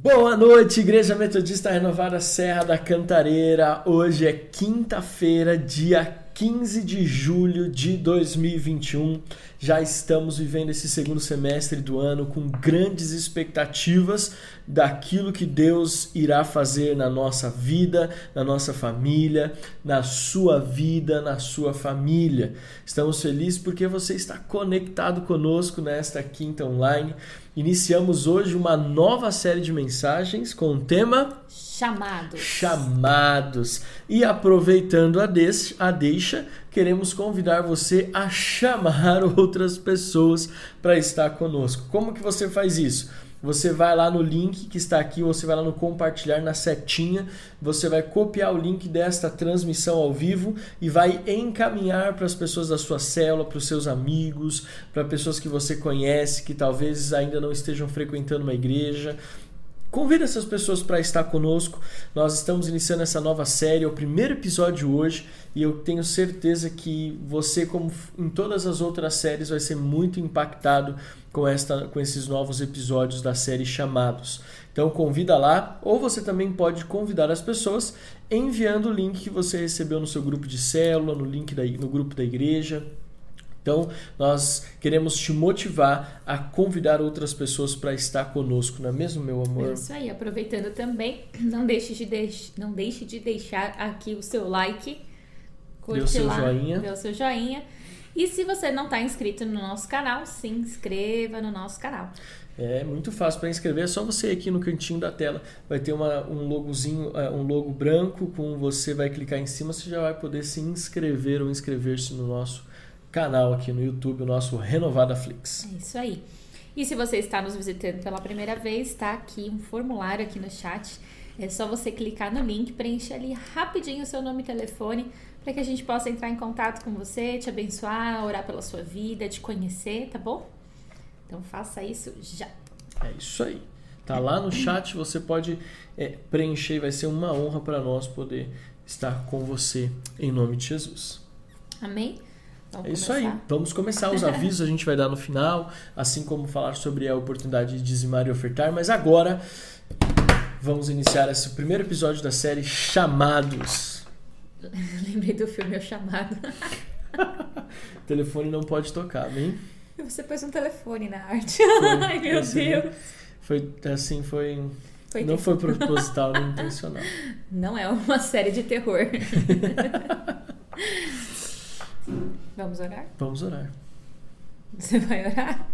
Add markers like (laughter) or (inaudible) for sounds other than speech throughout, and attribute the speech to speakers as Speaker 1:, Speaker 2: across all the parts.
Speaker 1: Boa noite, Igreja Metodista Renovada Serra da Cantareira. Hoje é quinta-feira, dia 15 de julho de 2021. Já estamos vivendo esse segundo semestre do ano com grandes expectativas daquilo que Deus irá fazer na nossa vida, na nossa família, na sua vida, na sua família. Estamos felizes porque você está conectado conosco nesta quinta online. Iniciamos hoje uma nova série de mensagens com o tema
Speaker 2: Chamados.
Speaker 1: Chamados. E aproveitando a, deixa, a deixa, queremos convidar você a chamar (laughs) outras pessoas para estar conosco. Como que você faz isso? Você vai lá no link que está aqui, você vai lá no compartilhar na setinha, você vai copiar o link desta transmissão ao vivo e vai encaminhar para as pessoas da sua célula, para os seus amigos, para pessoas que você conhece que talvez ainda não estejam frequentando uma igreja. Convida essas pessoas para estar conosco. Nós estamos iniciando essa nova série, é o primeiro episódio hoje, e eu tenho certeza que você, como em todas as outras séries, vai ser muito impactado com, esta, com esses novos episódios da série Chamados. Então convida lá, ou você também pode convidar as pessoas enviando o link que você recebeu no seu grupo de célula, no link da, no grupo da igreja. Então, nós queremos te motivar a convidar outras pessoas para estar conosco, não é mesmo, meu amor?
Speaker 2: É isso aí. Aproveitando também, (clears throat) não deixe de, deix... não deixe de deixar aqui o seu like,
Speaker 1: curte Dê o seu
Speaker 2: lá,
Speaker 1: joinha.
Speaker 2: dê o seu joinha. E se você não está inscrito no nosso canal, se inscreva no nosso canal.
Speaker 1: É muito fácil para inscrever, é só você ir aqui no cantinho da tela, vai ter uma, um logozinho, é, um logo branco, com você vai clicar em cima, você já vai poder se inscrever ou inscrever-se no nosso canal aqui no YouTube, o nosso Renovada Flix.
Speaker 2: É isso aí. E se você está nos visitando pela primeira vez, está aqui um formulário aqui no chat. É só você clicar no link, preencher ali rapidinho o seu nome e telefone para que a gente possa entrar em contato com você, te abençoar, orar pela sua vida, te conhecer, tá bom? Então faça isso já.
Speaker 1: É isso aí. Tá lá no chat, você pode é, preencher, vai ser uma honra para nós poder estar com você em nome de Jesus.
Speaker 2: Amém?
Speaker 1: Vamos é isso começar. aí. Vamos começar. Os avisos a gente vai dar no final, assim como falar sobre a oportunidade de dizimar e ofertar. Mas agora vamos iniciar esse primeiro episódio da série Chamados. (laughs)
Speaker 2: Lembrei do filme O Chamado.
Speaker 1: o (laughs) telefone não pode tocar, bem?
Speaker 2: Você pôs um telefone na arte.
Speaker 1: Foi, (laughs)
Speaker 2: Ai, meu Deus.
Speaker 1: Foi assim, foi. foi não foi proposital nem intencional.
Speaker 2: Não é uma série de terror. Vamos orar?
Speaker 1: Vamos orar.
Speaker 2: Você vai orar?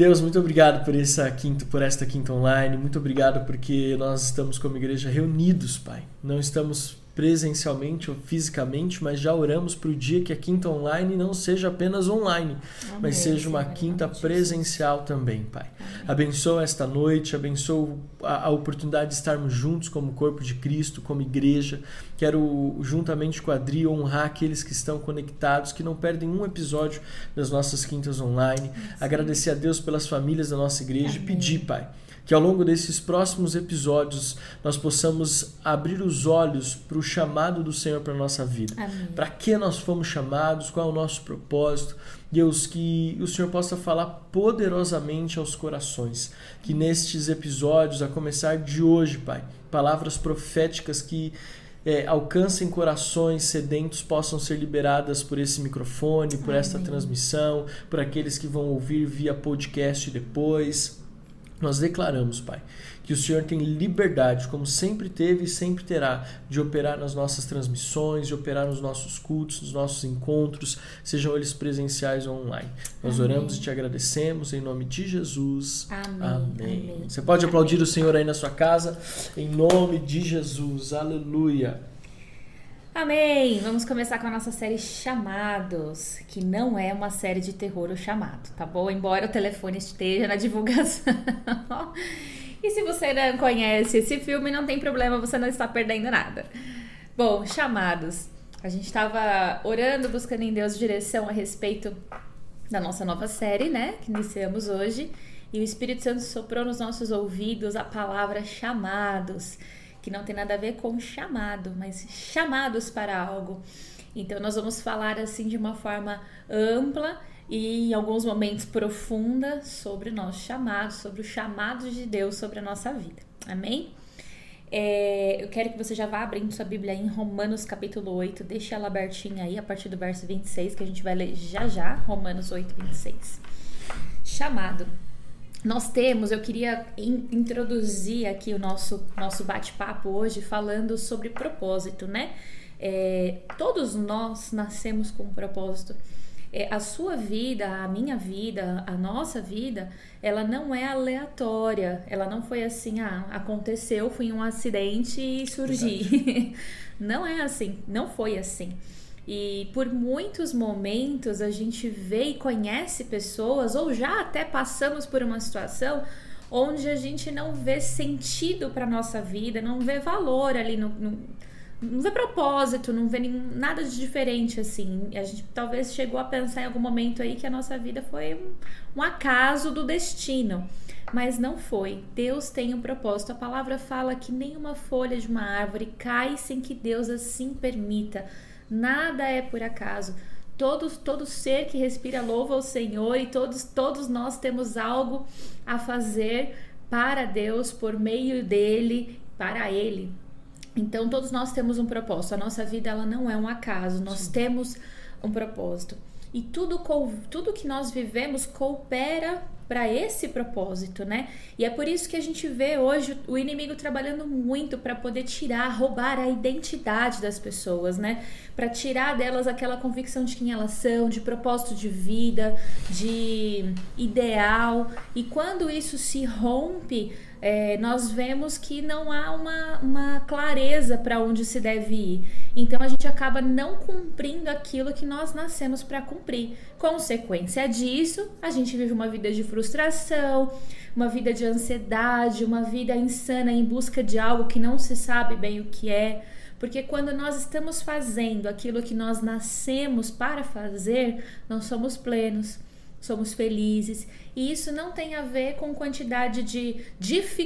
Speaker 1: Deus, muito obrigado por essa quinta, por esta quinta online. Muito obrigado porque nós estamos como igreja reunidos, Pai. Não estamos presencialmente ou fisicamente, mas já oramos para o dia que a quinta online não seja apenas online, Amém, mas seja uma quinta presencial também, Pai. Amém. Abençoa esta noite, abençoa a, a, oportunidade de estarmos juntos como corpo de Cristo, como igreja. Quero, juntamente com a Adri, honrar aqueles que estão conectados, que não perdem um episódio das nossas quintas online. Sim. Agradecer a Deus pelas famílias da nossa igreja Amém. e pedir, Pai que ao longo desses próximos episódios nós possamos abrir os olhos para o chamado do Senhor para a nossa vida. Para que nós fomos chamados, qual é o nosso propósito. Deus, que o Senhor possa falar poderosamente aos corações. Que nestes episódios, a começar de hoje, Pai, palavras proféticas que é, alcancem corações sedentos possam ser liberadas por esse microfone, por Amém. esta transmissão, por aqueles que vão ouvir via podcast depois. Nós declaramos, Pai, que o Senhor tem liberdade, como sempre teve e sempre terá, de operar nas nossas transmissões, de operar nos nossos cultos, nos nossos encontros, sejam eles presenciais ou online. Nós Amém. oramos e te agradecemos em nome de Jesus.
Speaker 2: Amém.
Speaker 1: Amém. Amém. Você pode aplaudir o Senhor aí na sua casa, em nome de Jesus. Aleluia.
Speaker 2: Amém! Vamos começar com a nossa série Chamados, que não é uma série de terror o chamado, tá bom? Embora o telefone esteja na divulgação. (laughs) e se você não conhece esse filme, não tem problema, você não está perdendo nada. Bom, Chamados. A gente estava orando, buscando em Deus direção a respeito da nossa nova série, né? Que iniciamos hoje. E o Espírito Santo soprou nos nossos ouvidos a palavra chamados que não tem nada a ver com chamado, mas chamados para algo. Então nós vamos falar assim de uma forma ampla e em alguns momentos profunda sobre o nosso chamado, sobre o chamado de Deus sobre a nossa vida. Amém? É, eu quero que você já vá abrindo sua Bíblia em Romanos capítulo 8, deixe ela abertinha aí a partir do verso 26, que a gente vai ler já já, Romanos 8, 26. Chamado. Nós temos, eu queria in, introduzir aqui o nosso, nosso bate-papo hoje falando sobre propósito, né? É, todos nós nascemos com um propósito. É, a sua vida, a minha vida, a nossa vida, ela não é aleatória. Ela não foi assim, ah, aconteceu, fui um acidente e surgi. (laughs) não é assim, não foi assim. E por muitos momentos a gente vê e conhece pessoas, ou já até passamos por uma situação onde a gente não vê sentido para nossa vida, não vê valor ali no, no não vê propósito, não vê nada de diferente assim. A gente talvez chegou a pensar em algum momento aí que a nossa vida foi um, um acaso do destino, mas não foi. Deus tem um propósito. A palavra fala que nenhuma folha de uma árvore cai sem que Deus assim permita. Nada é por acaso. Todo, todo ser que respira louva o Senhor e todos, todos nós temos algo a fazer para Deus, por meio dele, para Ele. Então todos nós temos um propósito. A nossa vida ela não é um acaso. Nós Sim. temos um propósito. E tudo tudo que nós vivemos coopera para esse propósito, né? E é por isso que a gente vê hoje o inimigo trabalhando muito para poder tirar, roubar a identidade das pessoas, né? Para tirar delas aquela convicção de quem elas são, de propósito de vida, de ideal. E quando isso se rompe, é, nós vemos que não há uma, uma clareza para onde se deve ir. Então a gente acaba não cumprindo aquilo que nós nascemos para cumprir. Consequência disso, a gente vive uma vida de frustração, uma vida de ansiedade, uma vida insana em busca de algo que não se sabe bem o que é. Porque quando nós estamos fazendo aquilo que nós nascemos para fazer, nós somos plenos somos felizes. E isso não tem a ver com quantidade de,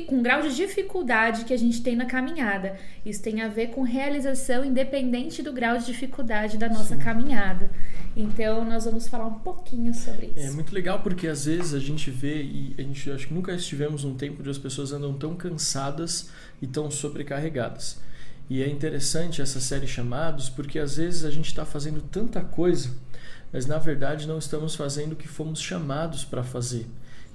Speaker 2: com grau de dificuldade que a gente tem na caminhada. Isso tem a ver com realização independente do grau de dificuldade da nossa Sim. caminhada. Então nós vamos falar um pouquinho sobre isso.
Speaker 1: É muito legal porque às vezes a gente vê e a gente acho que nunca estivemos num tempo onde as pessoas andam tão cansadas e tão sobrecarregadas. E é interessante essa série chamados porque às vezes a gente está fazendo tanta coisa mas na verdade não estamos fazendo o que fomos chamados para fazer.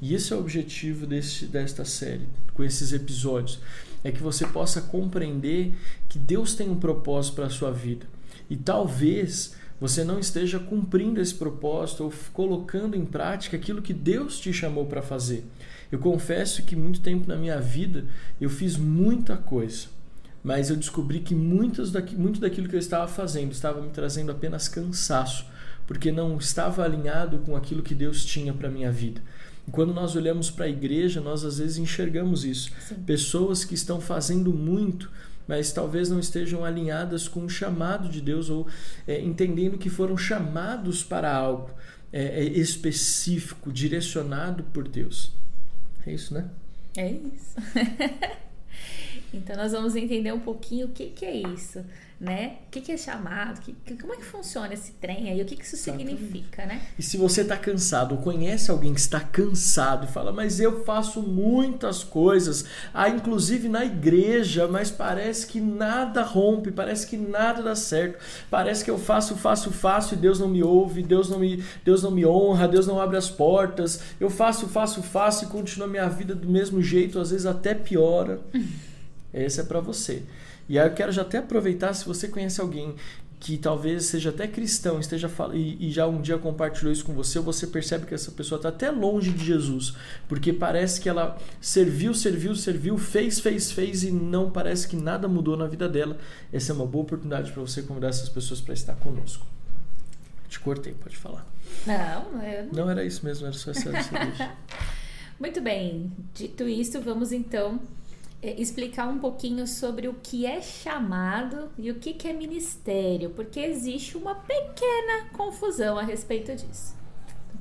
Speaker 1: E esse é o objetivo desse, desta série, com esses episódios, é que você possa compreender que Deus tem um propósito para a sua vida. E talvez você não esteja cumprindo esse propósito ou colocando em prática aquilo que Deus te chamou para fazer. Eu confesso que muito tempo na minha vida eu fiz muita coisa, mas eu descobri que muitos daqui, muito daquilo que eu estava fazendo estava me trazendo apenas cansaço porque não estava alinhado com aquilo que Deus tinha para minha vida. E quando nós olhamos para a igreja, nós às vezes enxergamos isso. Sim. Pessoas que estão fazendo muito, mas talvez não estejam alinhadas com o chamado de Deus ou é, entendendo que foram chamados para algo é, é específico, direcionado por Deus. É isso, né?
Speaker 2: É isso. (laughs) então nós vamos entender um pouquinho o que, que é isso né? O que, que é chamado? Que, que, como é que funciona esse trem aí? O que, que isso Exatamente. significa, né?
Speaker 1: E se você está cansado, ou conhece alguém que está cansado e fala, mas eu faço muitas coisas, ah, inclusive na igreja, mas parece que nada rompe, parece que nada dá certo, parece que eu faço, faço, faço e Deus não me ouve, Deus não me, Deus não me honra, Deus não abre as portas, eu faço, faço, faço e continua a minha vida do mesmo jeito, às vezes até piora. (laughs) Esse é para você. E aí eu quero já até aproveitar, se você conhece alguém que talvez seja até cristão esteja e, e já um dia compartilhou isso com você, você percebe que essa pessoa está até longe de Jesus, porque parece que ela serviu, serviu, serviu, fez, fez, fez e não parece que nada mudou na vida dela. Essa é uma boa oportunidade para você convidar essas pessoas para estar conosco. Te cortei, pode falar.
Speaker 2: Não, eu
Speaker 1: não... não era isso mesmo, era só essa, (laughs)
Speaker 2: Muito bem, dito isso, vamos então explicar um pouquinho sobre o que é chamado e o que, que é ministério, porque existe uma pequena confusão a respeito disso.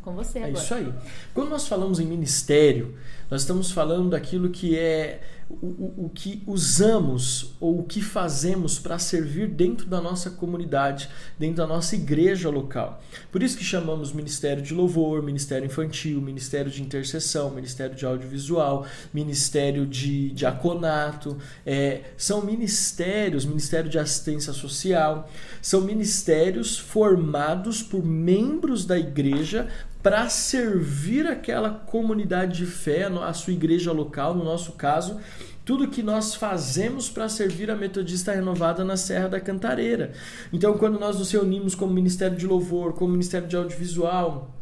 Speaker 2: Com você agora.
Speaker 1: É isso aí. Quando nós falamos em ministério, nós estamos falando daquilo que é o, o, o que usamos ou o que fazemos para servir dentro da nossa comunidade, dentro da nossa igreja local. Por isso que chamamos Ministério de Louvor, Ministério Infantil, Ministério de Intercessão, Ministério de Audiovisual, Ministério de Diaconato. É, são ministérios, Ministério de Assistência Social, são ministérios formados por membros da igreja para servir aquela comunidade de fé, a sua igreja local, no nosso caso, tudo que nós fazemos para servir a Metodista Renovada na Serra da Cantareira. Então, quando nós nos reunimos como Ministério de Louvor, como Ministério de Audiovisual,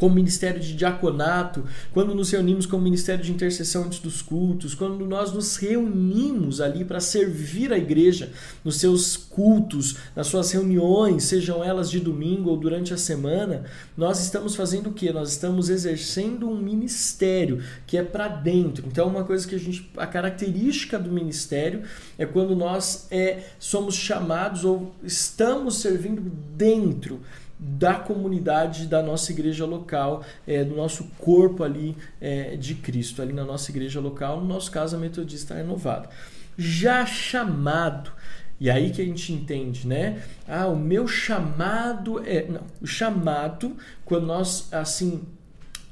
Speaker 1: como ministério de diaconato, quando nos reunimos como ministério de intercessão antes dos cultos, quando nós nos reunimos ali para servir a igreja nos seus cultos, nas suas reuniões, sejam elas de domingo ou durante a semana, nós estamos fazendo o que? Nós estamos exercendo um ministério que é para dentro. Então, uma coisa que a gente, a característica do ministério é quando nós é, somos chamados ou estamos servindo dentro da comunidade da nossa igreja local, é, do nosso corpo ali é, de Cristo, ali na nossa igreja local, no nosso caso a Metodista Renovada. Já chamado, e aí que a gente entende, né? Ah, o meu chamado é. Não, o chamado, quando nós, assim,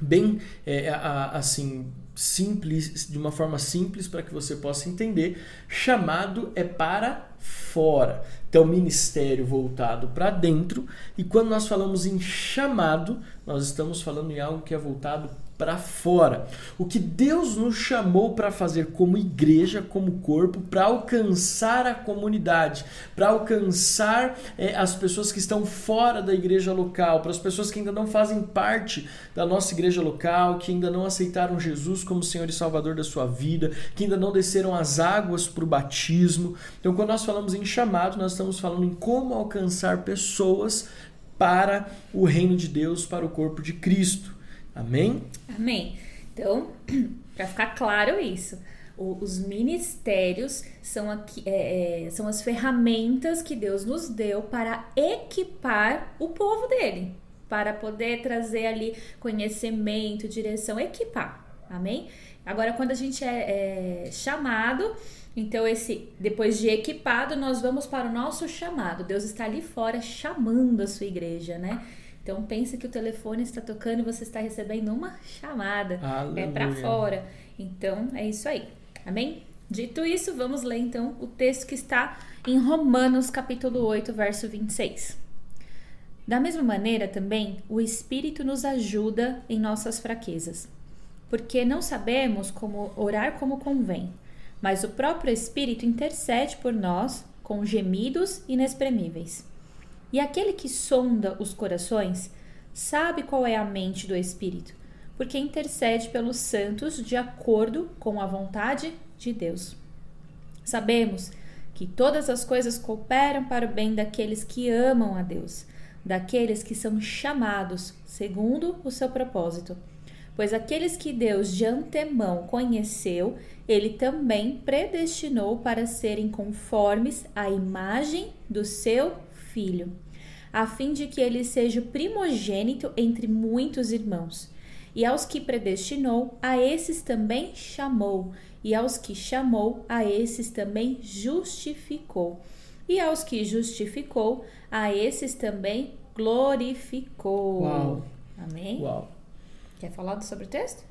Speaker 1: bem, é, assim, simples, de uma forma simples para que você possa entender, chamado é para fora. Então, ministério voltado para dentro. E quando nós falamos em chamado, nós estamos falando em algo que é voltado para fora. O que Deus nos chamou para fazer como igreja, como corpo, para alcançar a comunidade, para alcançar é, as pessoas que estão fora da igreja local, para as pessoas que ainda não fazem parte da nossa igreja local, que ainda não aceitaram Jesus como Senhor e Salvador da sua vida, que ainda não desceram as águas para o batismo. Então, quando nós falamos em chamado, nós estamos falando em como alcançar pessoas para o reino de Deus, para o corpo de Cristo. Amém?
Speaker 2: Amém. Então, (clears throat) para ficar claro isso, os ministérios são, aqui, é, é, são as ferramentas que Deus nos deu para equipar o povo dele, para poder trazer ali conhecimento, direção, equipar. Amém? Agora, quando a gente é, é chamado, então esse depois de equipado, nós vamos para o nosso chamado. Deus está ali fora chamando a sua igreja, né? Então pensa que o telefone está tocando e você está recebendo uma chamada. É Aleluia. É para fora. Então é isso aí. Amém? Dito isso, vamos ler então o texto que está em Romanos capítulo 8, verso 26. Da mesma maneira também, o Espírito nos ajuda em nossas fraquezas, porque não sabemos como orar como convém, mas o próprio Espírito intercede por nós com gemidos inexprimíveis. E aquele que sonda os corações sabe qual é a mente do Espírito, porque intercede pelos santos de acordo com a vontade de Deus. Sabemos que todas as coisas cooperam para o bem daqueles que amam a Deus, daqueles que são chamados segundo o seu propósito. Pois aqueles que Deus de antemão conheceu, ele também predestinou para serem conformes à imagem do seu filho, a fim de que ele seja o primogênito entre muitos irmãos. E aos que predestinou, a esses também chamou, e aos que chamou, a esses também justificou. E aos que justificou, a esses também glorificou.
Speaker 1: Uau.
Speaker 2: Amém?
Speaker 1: Uau.
Speaker 2: Quer falar sobre o texto?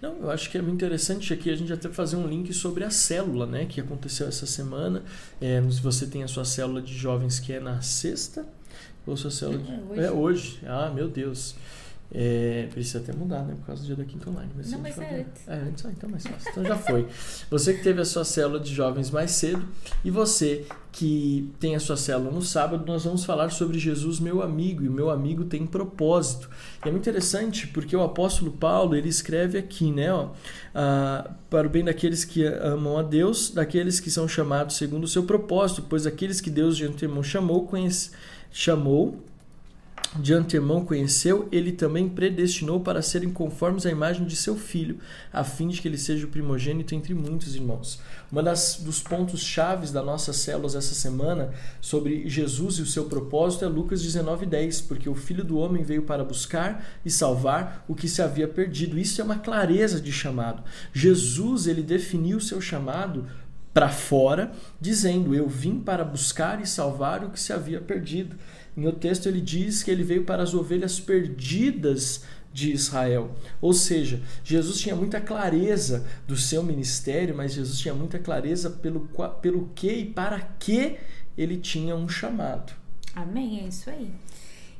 Speaker 1: Não, eu acho que é muito interessante aqui a gente até fazer um link sobre a célula, né, que aconteceu essa semana. É, se você tem a sua célula de jovens que é na sexta, ou sua célula de... É hoje. É hoje. Ah, meu Deus. É, precisa até mudar, né? Por causa do dia da quinta online.
Speaker 2: Mas não, mas é antes.
Speaker 1: É antes, ah, então é mais fácil. Então já foi. Você que teve a sua célula de jovens mais cedo e você que tem a sua célula no sábado, nós vamos falar sobre Jesus, meu amigo. E meu amigo tem propósito. E é muito interessante porque o apóstolo Paulo, ele escreve aqui, né? Ó, ah, para o bem daqueles que amam a Deus, daqueles que são chamados segundo o seu propósito, pois aqueles que Deus de antemão chamou, conhece, chamou de antemão conheceu, ele também predestinou para serem conformes à imagem de seu filho, a fim de que ele seja o primogênito entre muitos irmãos. Uma das dos pontos chaves da nossas células essa semana sobre Jesus e o seu propósito é Lucas 19:10, porque o Filho do homem veio para buscar e salvar o que se havia perdido. Isso é uma clareza de chamado. Jesus, ele definiu o seu chamado para fora, dizendo: "Eu vim para buscar e salvar o que se havia perdido". Em o texto ele diz que ele veio para as ovelhas perdidas de Israel. Ou seja, Jesus tinha muita clareza do seu ministério, mas Jesus tinha muita clareza pelo, pelo que e para que ele tinha um chamado.
Speaker 2: Amém, é isso aí.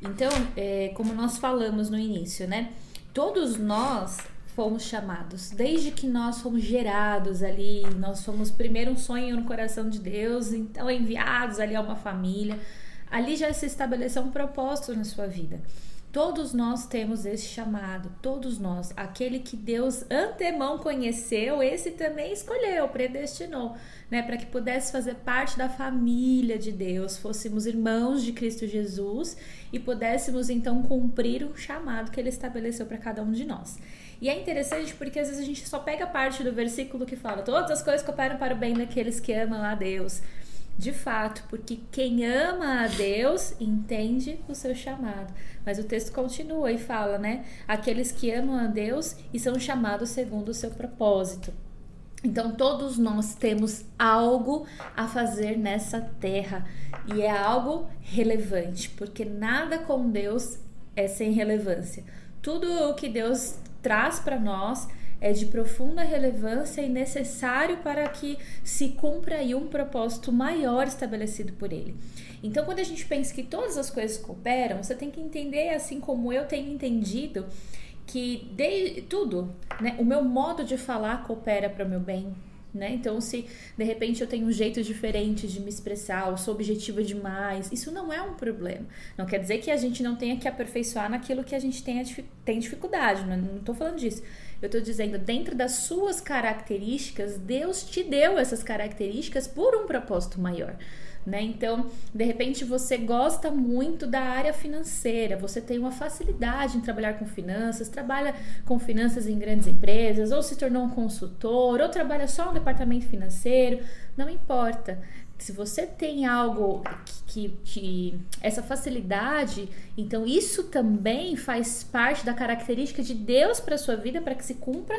Speaker 2: Então, é, como nós falamos no início, né? Todos nós fomos chamados, desde que nós fomos gerados ali, nós fomos primeiro um sonho no coração de Deus, então enviados ali a uma família ali já se estabeleceu um propósito na sua vida. Todos nós temos esse chamado, todos nós. Aquele que Deus antemão conheceu, esse também escolheu, predestinou, né, para que pudesse fazer parte da família de Deus, fôssemos irmãos de Cristo Jesus e pudéssemos então cumprir o chamado que ele estabeleceu para cada um de nós. E é interessante porque às vezes a gente só pega a parte do versículo que fala: todas as coisas cooperam para o bem daqueles que amam a Deus de fato, porque quem ama a Deus entende o seu chamado. Mas o texto continua e fala, né? Aqueles que amam a Deus e são chamados segundo o seu propósito. Então, todos nós temos algo a fazer nessa terra e é algo relevante, porque nada com Deus é sem relevância. Tudo o que Deus traz para nós é de profunda relevância e necessário para que se cumpra aí um propósito maior estabelecido por ele. Então, quando a gente pensa que todas as coisas cooperam, você tem que entender, assim como eu tenho entendido, que de, tudo, né? O meu modo de falar coopera para o meu bem, né? Então, se de repente eu tenho um jeito diferente de me expressar, ou sou objetiva demais, isso não é um problema. Não quer dizer que a gente não tenha que aperfeiçoar naquilo que a gente tem, tem dificuldade, não estou falando disso. Eu estou dizendo, dentro das suas características, Deus te deu essas características por um propósito maior. Né? Então, de repente você gosta muito da área financeira, você tem uma facilidade em trabalhar com finanças, trabalha com finanças em grandes empresas, ou se tornou um consultor, ou trabalha só no departamento financeiro, não importa se você tem algo que, que, que, essa facilidade, então isso também faz parte da característica de Deus para sua vida para que se cumpra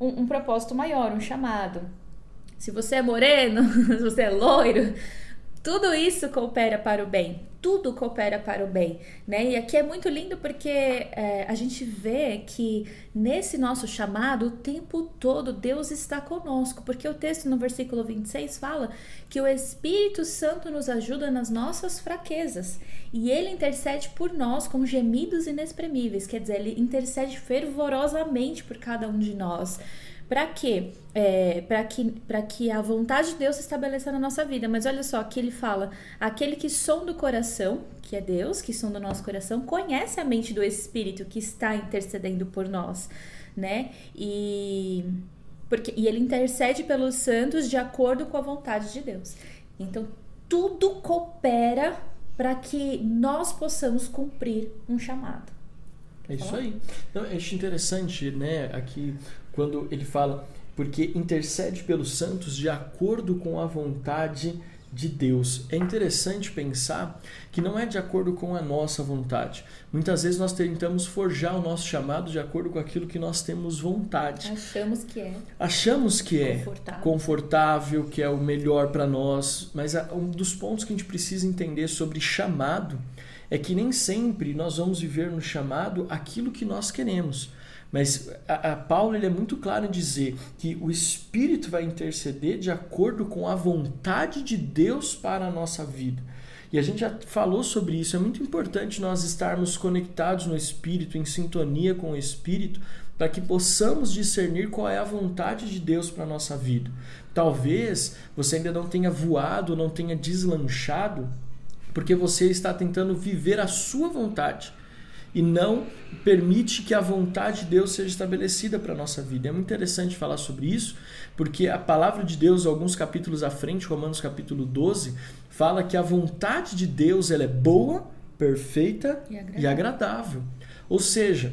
Speaker 2: um, um propósito maior, um chamado. Se você é moreno, (laughs) se você é loiro, tudo isso coopera para o bem, tudo coopera para o bem, né? E aqui é muito lindo porque é, a gente vê que nesse nosso chamado, o tempo todo Deus está conosco, porque o texto no versículo 26 fala que o Espírito Santo nos ajuda nas nossas fraquezas e ele intercede por nós com gemidos inexprimíveis, quer dizer, ele intercede fervorosamente por cada um de nós. Para quê? É, para que, que a vontade de Deus se estabeleça na nossa vida. Mas olha só, aqui ele fala: aquele que som do coração, que é Deus, que som do nosso coração, conhece a mente do Espírito que está intercedendo por nós, né? E, porque, e ele intercede pelos santos de acordo com a vontade de Deus. Então, tudo coopera para que nós possamos cumprir um chamado.
Speaker 1: É isso aí. Então, acho interessante, né, aqui quando ele fala porque intercede pelos santos de acordo com a vontade de Deus. É interessante pensar que não é de acordo com a nossa vontade. Muitas vezes nós tentamos forjar o nosso chamado de acordo com aquilo que nós temos vontade.
Speaker 2: Achamos que é.
Speaker 1: Achamos que é confortável, confortável que é o melhor para nós, mas um dos pontos que a gente precisa entender sobre chamado é que nem sempre nós vamos viver no chamado aquilo que nós queremos. Mas a, a Paulo ele é muito claro em dizer que o Espírito vai interceder de acordo com a vontade de Deus para a nossa vida. E a gente já falou sobre isso. É muito importante nós estarmos conectados no Espírito, em sintonia com o Espírito, para que possamos discernir qual é a vontade de Deus para a nossa vida. Talvez você ainda não tenha voado, não tenha deslanchado, porque você está tentando viver a sua vontade e não permite que a vontade de Deus seja estabelecida para a nossa vida. É muito interessante falar sobre isso, porque a palavra de Deus, alguns capítulos à frente, Romanos capítulo 12, fala que a vontade de Deus ela é boa, perfeita
Speaker 2: E agradável.
Speaker 1: e agradável. Ou seja,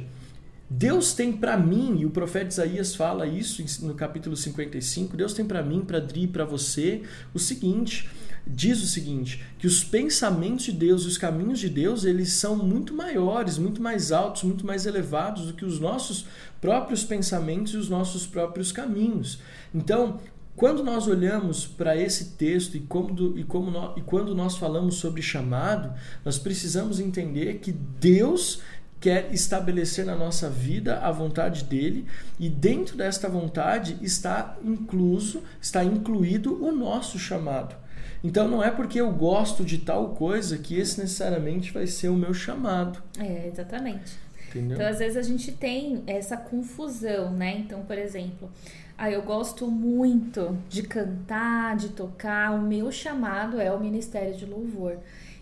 Speaker 1: Deus tem para mim, e o profeta Isaías fala isso no capítulo 55, Deus tem para mim, para Dri, para você, o seguinte, diz o seguinte, que os pensamentos de Deus e os caminhos de Deus, eles são muito maiores, muito mais altos, muito mais elevados do que os nossos próprios pensamentos e os nossos próprios caminhos. Então, quando nós olhamos para esse texto e, como do- e, como nó- e quando nós falamos sobre chamado, nós precisamos entender que Deus quer estabelecer na nossa vida a vontade dele e dentro desta vontade está incluso, está incluído o nosso chamado. Então não é porque eu gosto de tal coisa que esse necessariamente vai ser o meu chamado,
Speaker 2: É, exatamente.
Speaker 1: entendeu?
Speaker 2: Então, às vezes a gente tem essa confusão, né? Então, por exemplo, ah, eu gosto muito de cantar, de tocar, o meu chamado é o ministério de louvor.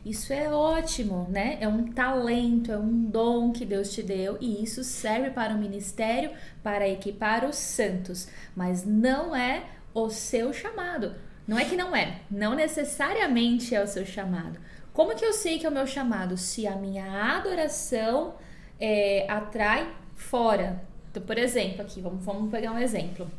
Speaker 2: Isso é ótimo, né? É um talento, é um dom que Deus te deu e isso serve para o ministério, para equipar os santos, mas não é o seu chamado. Não é que não é, não necessariamente é o seu chamado. Como que eu sei que é o meu chamado? Se a minha adoração é, atrai fora. Então, por exemplo, aqui, vamos, vamos pegar um exemplo.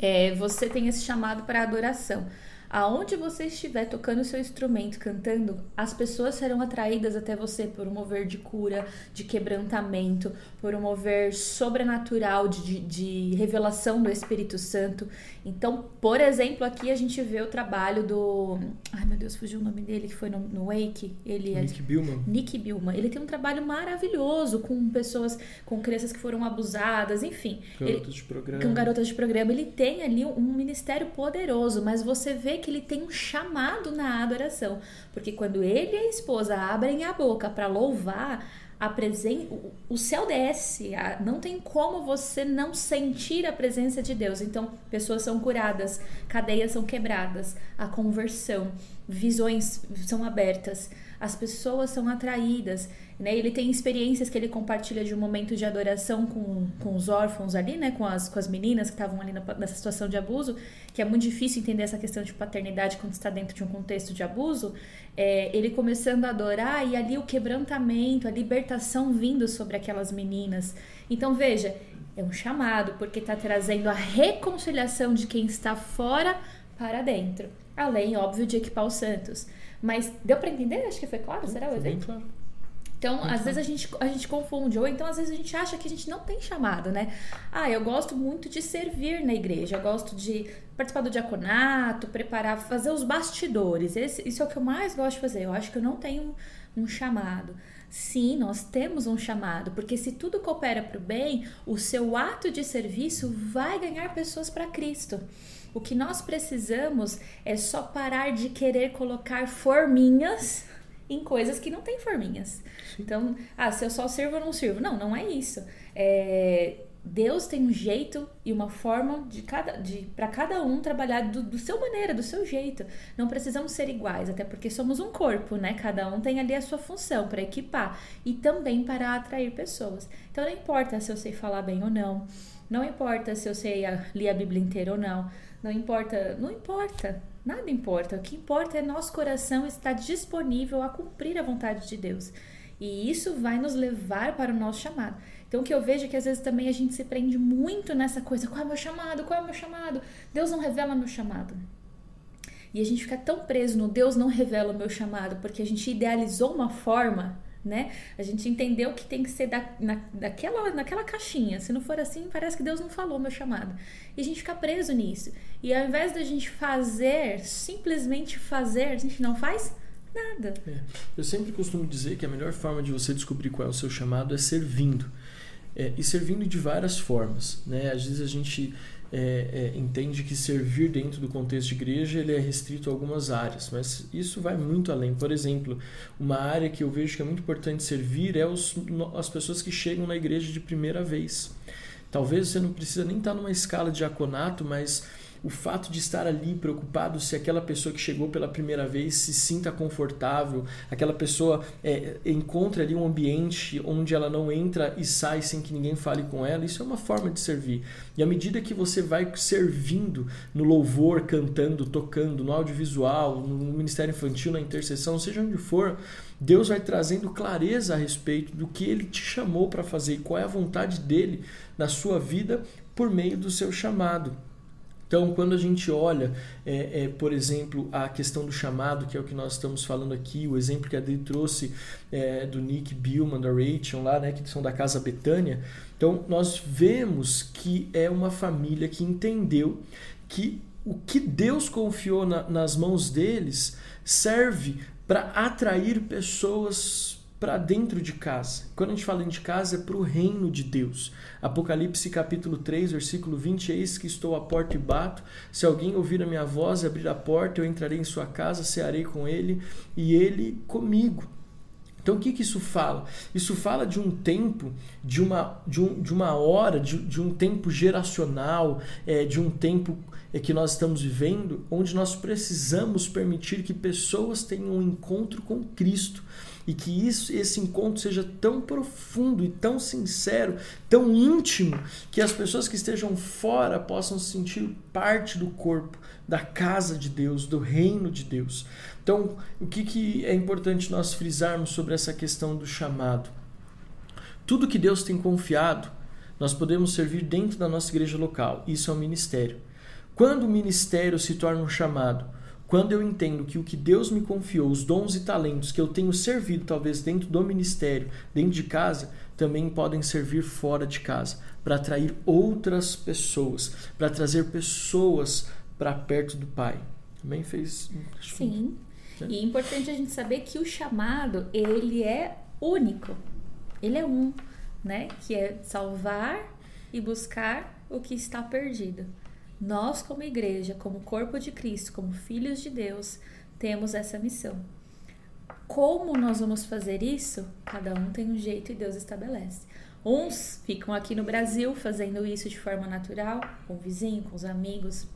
Speaker 2: É, você tem esse chamado para adoração. Aonde você estiver tocando seu instrumento, cantando, as pessoas serão atraídas até você por um mover de cura, de quebrantamento, por um mover sobrenatural de, de, revelação do Espírito Santo. Então, por exemplo, aqui a gente vê o trabalho do. Ai meu Deus, fugiu o nome dele, que foi no, no Wake. Ele é
Speaker 1: Nick Billman.
Speaker 2: Nick Billman, ele tem um trabalho maravilhoso com pessoas, com crianças que foram abusadas, enfim. Ele,
Speaker 1: Garotos de programa.
Speaker 2: com garotas de programa, ele tem ali um ministério poderoso, mas você vê que ele tem um chamado na adoração. Porque quando ele e a esposa abrem a boca para louvar, a presen... o- céu desce, não tem como você não sentir a presença de Deus. Então, pessoas são curadas, cadeias são quebradas, a conversão, visões são abertas, as pessoas são atraídas. Né? Ele tem experiências que ele compartilha de um momento de adoração com, com os órfãos ali, né? com, as, com as meninas que estavam ali na- nessa situação de abuso, que é muito difícil entender essa questão de paternidade quando está dentro de um contexto de abuso. É, ele começando a adorar e ali o quebrantamento, a libertação vindo sobre aquelas meninas. Então veja, é um chamado porque está trazendo a reconciliação de quem está fora para dentro. Além, óbvio, de equipar os santos. Mas deu para entender? Acho que foi claro, será o
Speaker 1: Foi bem
Speaker 2: exemplo?
Speaker 1: claro.
Speaker 2: Então, às vezes a gente, a gente confunde, ou então às vezes a gente acha que a gente não tem chamado, né? Ah, eu gosto muito de servir na igreja, eu gosto de participar do diaconato, preparar, fazer os bastidores. Esse, isso é o que eu mais gosto de fazer. Eu acho que eu não tenho um chamado. Sim, nós temos um chamado, porque se tudo coopera para o bem, o seu ato de serviço vai ganhar pessoas para Cristo. O que nós precisamos é só parar de querer colocar forminhas em coisas que não tem forminhas. Então, ah, se eu só sirvo ou não sirvo. Não, não é isso. É, Deus tem um jeito e uma forma de cada, de para cada um trabalhar do, do seu maneira, do seu jeito. Não precisamos ser iguais, até porque somos um corpo, né? Cada um tem ali a sua função para equipar e também para atrair pessoas. Então não importa se eu sei falar bem ou não, não importa se eu sei a, ler a Bíblia inteira ou não, não importa, não importa, nada importa. O que importa é nosso coração estar disponível a cumprir a vontade de Deus. E isso vai nos levar para o nosso chamado. Então, o que eu vejo é que às vezes também a gente se prende muito nessa coisa: qual é o meu chamado? Qual é o meu chamado? Deus não revela meu chamado. E a gente fica tão preso no Deus não revela o meu chamado, porque a gente idealizou uma forma, né? A gente entendeu que tem que ser da, na, daquela, naquela caixinha. Se não for assim, parece que Deus não falou meu chamado. E a gente fica preso nisso. E ao invés da gente fazer, simplesmente fazer, a gente não faz nada.
Speaker 1: É. Eu sempre costumo dizer que a melhor forma de você descobrir qual é o seu chamado é servindo. É, e servindo de várias formas. Né? Às vezes a gente é, é, entende que servir dentro do contexto de igreja ele é restrito a algumas áreas, mas isso vai muito além. Por exemplo, uma área que eu vejo que é muito importante servir é os, as pessoas que chegam na igreja de primeira vez. Talvez você não precisa nem estar numa escala de diaconato, mas o fato de estar ali preocupado se aquela pessoa que chegou pela primeira vez se sinta confortável, aquela pessoa é, encontre ali um ambiente onde ela não entra e sai sem que ninguém fale com ela, isso é uma forma de servir. E à medida que você vai servindo no louvor, cantando, tocando, no audiovisual, no ministério infantil, na intercessão, seja onde for, Deus vai trazendo clareza a respeito do que ele te chamou para fazer e qual é a vontade dele na sua vida por meio do seu chamado. Então, quando a gente olha, é, é, por exemplo, a questão do chamado, que é o que nós estamos falando aqui, o exemplo que a Adri trouxe é, do Nick Billman, da Rachel lá, né, que são da Casa Betânia, então nós vemos que é uma família que entendeu que o que Deus confiou na, nas mãos deles serve para atrair pessoas para dentro de casa. Quando a gente fala de casa, é para o reino de Deus. Apocalipse capítulo 3, versículo 20, eis que estou à porta e bato. Se alguém ouvir a minha voz e abrir a porta, eu entrarei em sua casa, cearei com ele e ele comigo. Então o que, que isso fala? Isso fala de um tempo, de uma, de um, de uma hora, de, de um tempo geracional, é, de um tempo é, que nós estamos vivendo, onde nós precisamos permitir que pessoas tenham um encontro com Cristo e que isso, esse encontro seja tão profundo e tão sincero, tão íntimo, que as pessoas que estejam fora possam se sentir parte do corpo, da casa de Deus, do reino de Deus. Então, o que, que é importante nós frisarmos sobre essa questão do chamado? Tudo que Deus tem confiado, nós podemos servir dentro da nossa igreja local. Isso é um ministério. Quando o ministério se torna um chamado, quando eu entendo que o que Deus me confiou, os dons e talentos que eu tenho servido, talvez dentro do ministério, dentro de casa, também podem servir fora de casa, para atrair outras pessoas, para trazer pessoas para perto do Pai. Também fez.
Speaker 2: Sim. Que, né? E é importante a gente saber que o chamado, ele é único. Ele é um, né? Que é salvar e buscar o que está perdido. Nós, como igreja, como corpo de Cristo, como filhos de Deus, temos essa missão. Como nós vamos fazer isso? Cada um tem um jeito e Deus estabelece. Uns ficam aqui no Brasil fazendo isso de forma natural, com o vizinho, com os amigos.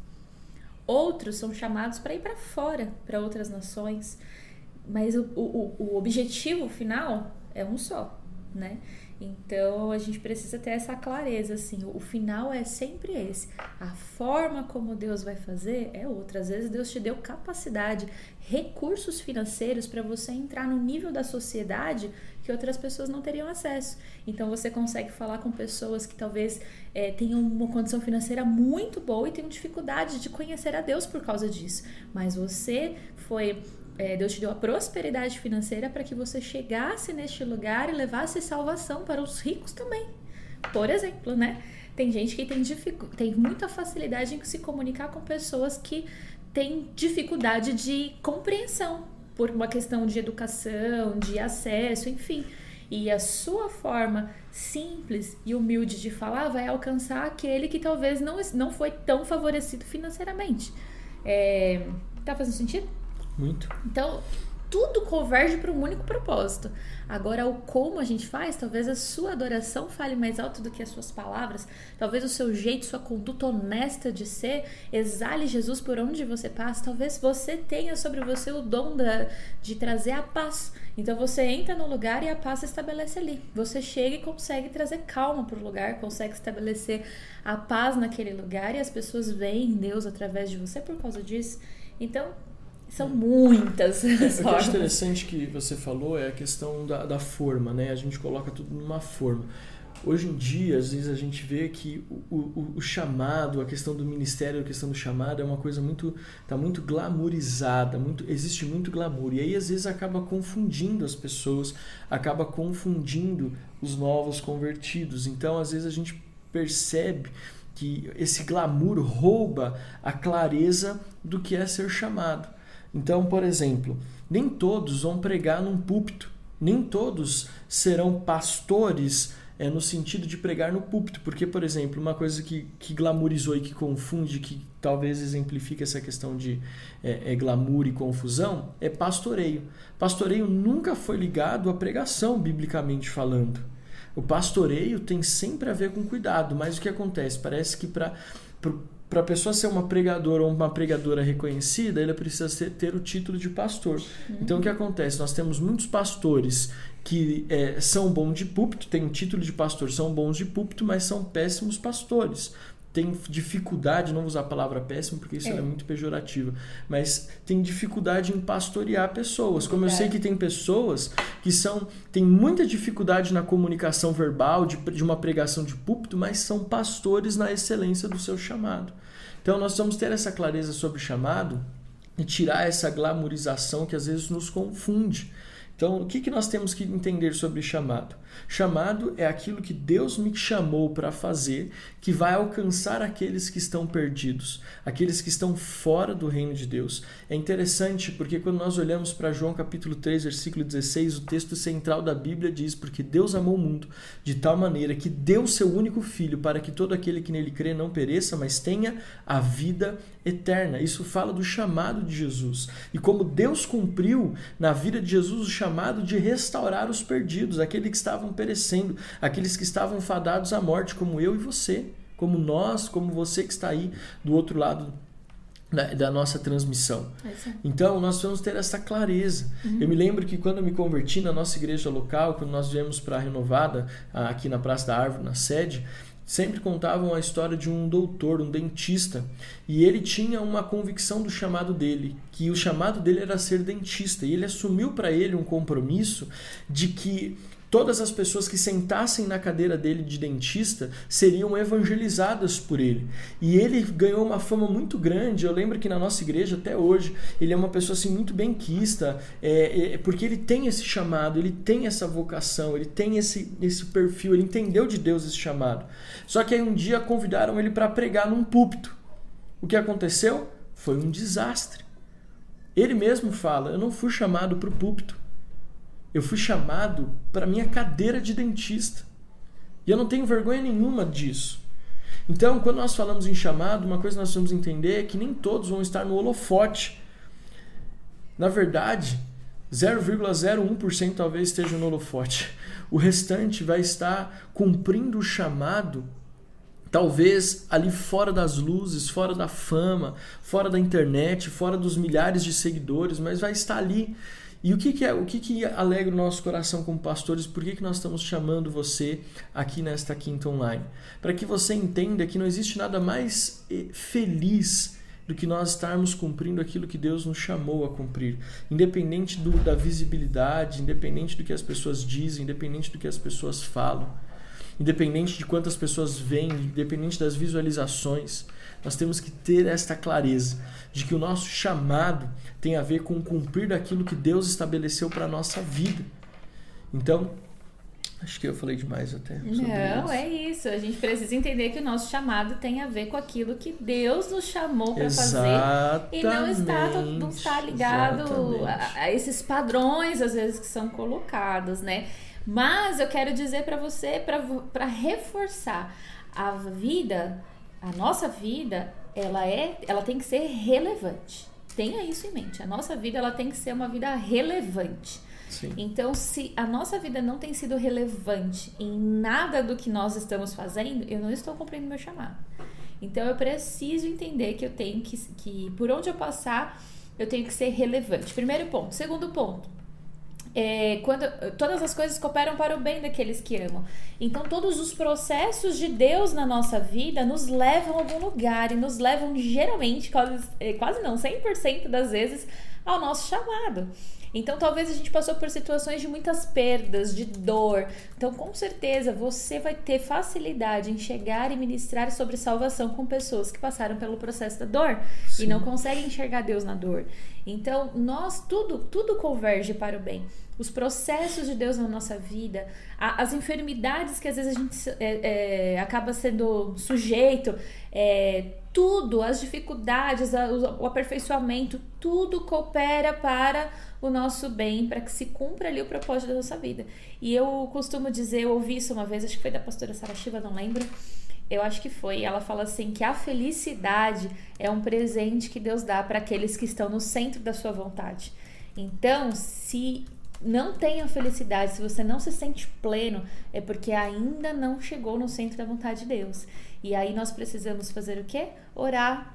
Speaker 2: Outros são chamados para ir para fora, para outras nações. Mas o, o, o objetivo final é um só, né? Então a gente precisa ter essa clareza, assim, o final é sempre esse. A forma como Deus vai fazer é outra. Às vezes Deus te deu capacidade, recursos financeiros para você entrar no nível da sociedade que outras pessoas não teriam acesso. Então você consegue falar com pessoas que talvez é, tenham uma condição financeira muito boa e tenham dificuldade de conhecer a Deus por causa disso. Mas você foi é, Deus te deu a prosperidade financeira para que você chegasse neste lugar e levasse salvação para os ricos também. Por exemplo, né? Tem gente que tem, tem muita facilidade em se comunicar com pessoas que têm dificuldade de compreensão por uma questão de educação, de acesso, enfim. E a sua forma simples e humilde de falar vai alcançar aquele que talvez não, não foi tão favorecido financeiramente. É, tá fazendo sentido?
Speaker 1: Muito.
Speaker 2: Então, tudo converge para um único propósito. Agora, o como a gente faz, talvez a sua adoração fale mais alto do que as suas palavras, talvez o seu jeito, sua conduta honesta de ser exale Jesus por onde você passa, talvez você tenha sobre você o dom da, de trazer a paz. Então você entra no lugar e a paz se estabelece ali. Você chega e consegue trazer calma para o lugar, consegue estabelecer a paz naquele lugar e as pessoas veem Deus através de você por causa disso. Então, são muitas.
Speaker 1: É, o que é interessante que você falou é a questão da, da forma, né? A gente coloca tudo numa forma. Hoje em dia, às vezes a gente vê que o, o, o, chamado, a questão do ministério, a questão do chamado é uma coisa muito tá muito glamourizada, muito existe muito glamour e aí às vezes acaba confundindo as pessoas, acaba confundindo os novos convertidos. Então, às vezes a gente percebe que esse glamour rouba a clareza do que é ser chamado. Então, por exemplo, nem todos vão pregar num púlpito, nem todos serão pastores é, no sentido de pregar no púlpito, porque, por exemplo, uma coisa que, que glamourizou e que confunde, que talvez exemplifique essa questão de é, é, glamour e confusão, é pastoreio. Pastoreio nunca foi ligado à pregação, biblicamente falando. O pastoreio tem sempre a ver com cuidado, mas o que acontece? Parece que para para a pessoa ser uma pregadora ou uma pregadora reconhecida, ele precisa ser, ter o título de pastor. Uhum. Então, o que acontece? Nós temos muitos pastores que é, são bons de púlpito, têm o título de pastor, são bons de púlpito, mas são péssimos pastores tem dificuldade, não vou usar a palavra péssimo porque isso é, é muito pejorativo, mas tem dificuldade em pastorear pessoas. Como eu sei que tem pessoas que são têm muita dificuldade na comunicação verbal de, de uma pregação de púlpito, mas são pastores na excelência do seu chamado. Então nós vamos ter essa clareza sobre o chamado e tirar essa glamorização que às vezes nos confunde. Então, o que, que nós temos que entender sobre chamado? Chamado é aquilo que Deus me chamou para fazer, que vai alcançar aqueles que estão perdidos, aqueles que estão fora do reino de Deus. É interessante porque quando nós olhamos para João capítulo 3, versículo 16, o texto central da Bíblia diz: Porque Deus amou o mundo de tal maneira que deu seu único filho para que todo aquele que nele crê não pereça, mas tenha a vida eterna. Isso fala do chamado de Jesus. E como Deus cumpriu na vida de Jesus o chamado de restaurar os perdidos, aqueles que estavam perecendo, aqueles que estavam fadados à morte, como eu e você, como nós, como você que está aí do outro lado da, nossa transmissão. Então, nós vamos ter essa clareza. Uhum. Eu me lembro que quando eu me converti na nossa igreja local, quando nós viemos para a Renovada, aqui na Praça da Árvore, na sede, sempre contavam a história de um doutor, um dentista, e ele tinha uma convicção do chamado dele, que o chamado dele era ser dentista, e ele assumiu para ele um compromisso de que todas as pessoas que sentassem na cadeira dele de dentista seriam evangelizadas por ele. E ele ganhou uma fama muito grande. Eu lembro que na nossa igreja, até hoje, ele é uma pessoa assim muito benquista, é, é, porque ele tem esse chamado, ele tem essa vocação, ele tem esse, esse perfil, ele entendeu de Deus esse chamado. Só que aí um dia convidaram ele para pregar num púlpito. O que aconteceu? Foi um desastre. Ele mesmo fala: Eu não fui chamado para o púlpito. Eu fui chamado para minha cadeira de dentista. E eu não tenho vergonha nenhuma disso. Então, quando nós falamos em chamado, uma coisa que nós vamos entender é que nem todos vão estar no holofote. Na verdade, 0,01% talvez esteja no holofote. O restante vai estar cumprindo o chamado, talvez ali fora das luzes, fora da fama, fora da internet, fora dos milhares de seguidores, mas vai estar ali e o que, que é, o que, que alegra o nosso coração como pastores? Por que, que nós estamos chamando você aqui nesta quinta online? Para que você entenda que não existe nada mais eh, feliz do que nós estarmos cumprindo aquilo que Deus nos chamou a cumprir, independente do, da visibilidade, independente do que as pessoas dizem, independente do que as pessoas falam, independente de quantas pessoas vêm, independente das visualizações. Nós temos que ter esta clareza de que o nosso chamado tem a ver com o cumprir daquilo que Deus estabeleceu para a nossa vida. Então, acho que eu falei demais até.
Speaker 2: Não, isso. é isso. A gente precisa entender que o nosso chamado tem a ver com aquilo que Deus nos chamou para fazer. E não está, não está ligado a, a esses padrões, às vezes, que são colocados, né? Mas eu quero dizer para você, para reforçar, a vida a nossa vida, ela é, ela tem que ser relevante. Tenha isso em mente. A nossa vida, ela tem que ser uma vida relevante. Sim. Então, se a nossa vida não tem sido relevante em nada do que nós estamos fazendo, eu não estou cumprindo meu chamado. Então, eu preciso entender que eu tenho que, que por onde eu passar, eu tenho que ser relevante. Primeiro ponto. Segundo ponto, é, quando todas as coisas cooperam para o bem daqueles que amam. Então, todos os processos de Deus na nossa vida nos levam a algum lugar e nos levam geralmente, quase, é, quase não, 100% das vezes, ao nosso chamado. Então, talvez a gente passou por situações de muitas perdas, de dor. Então, com certeza, você vai ter facilidade em chegar e ministrar sobre salvação com pessoas que passaram pelo processo da dor Sim. e não conseguem enxergar Deus na dor. Então, nós tudo, tudo converge para o bem. Os processos de Deus na nossa vida, as enfermidades que às vezes a gente é, é, acaba sendo sujeito, é, tudo, as dificuldades, o aperfeiçoamento, tudo coopera para o nosso bem, para que se cumpra ali o propósito da nossa vida. E eu costumo dizer, eu ouvi isso uma vez, acho que foi da pastora Sara Shiva, não lembro eu acho que foi. Ela fala assim que a felicidade é um presente que Deus dá para aqueles que estão no centro da sua vontade. Então, se não tem a felicidade, se você não se sente pleno, é porque ainda não chegou no centro da vontade de Deus. E aí nós precisamos fazer o quê? Orar,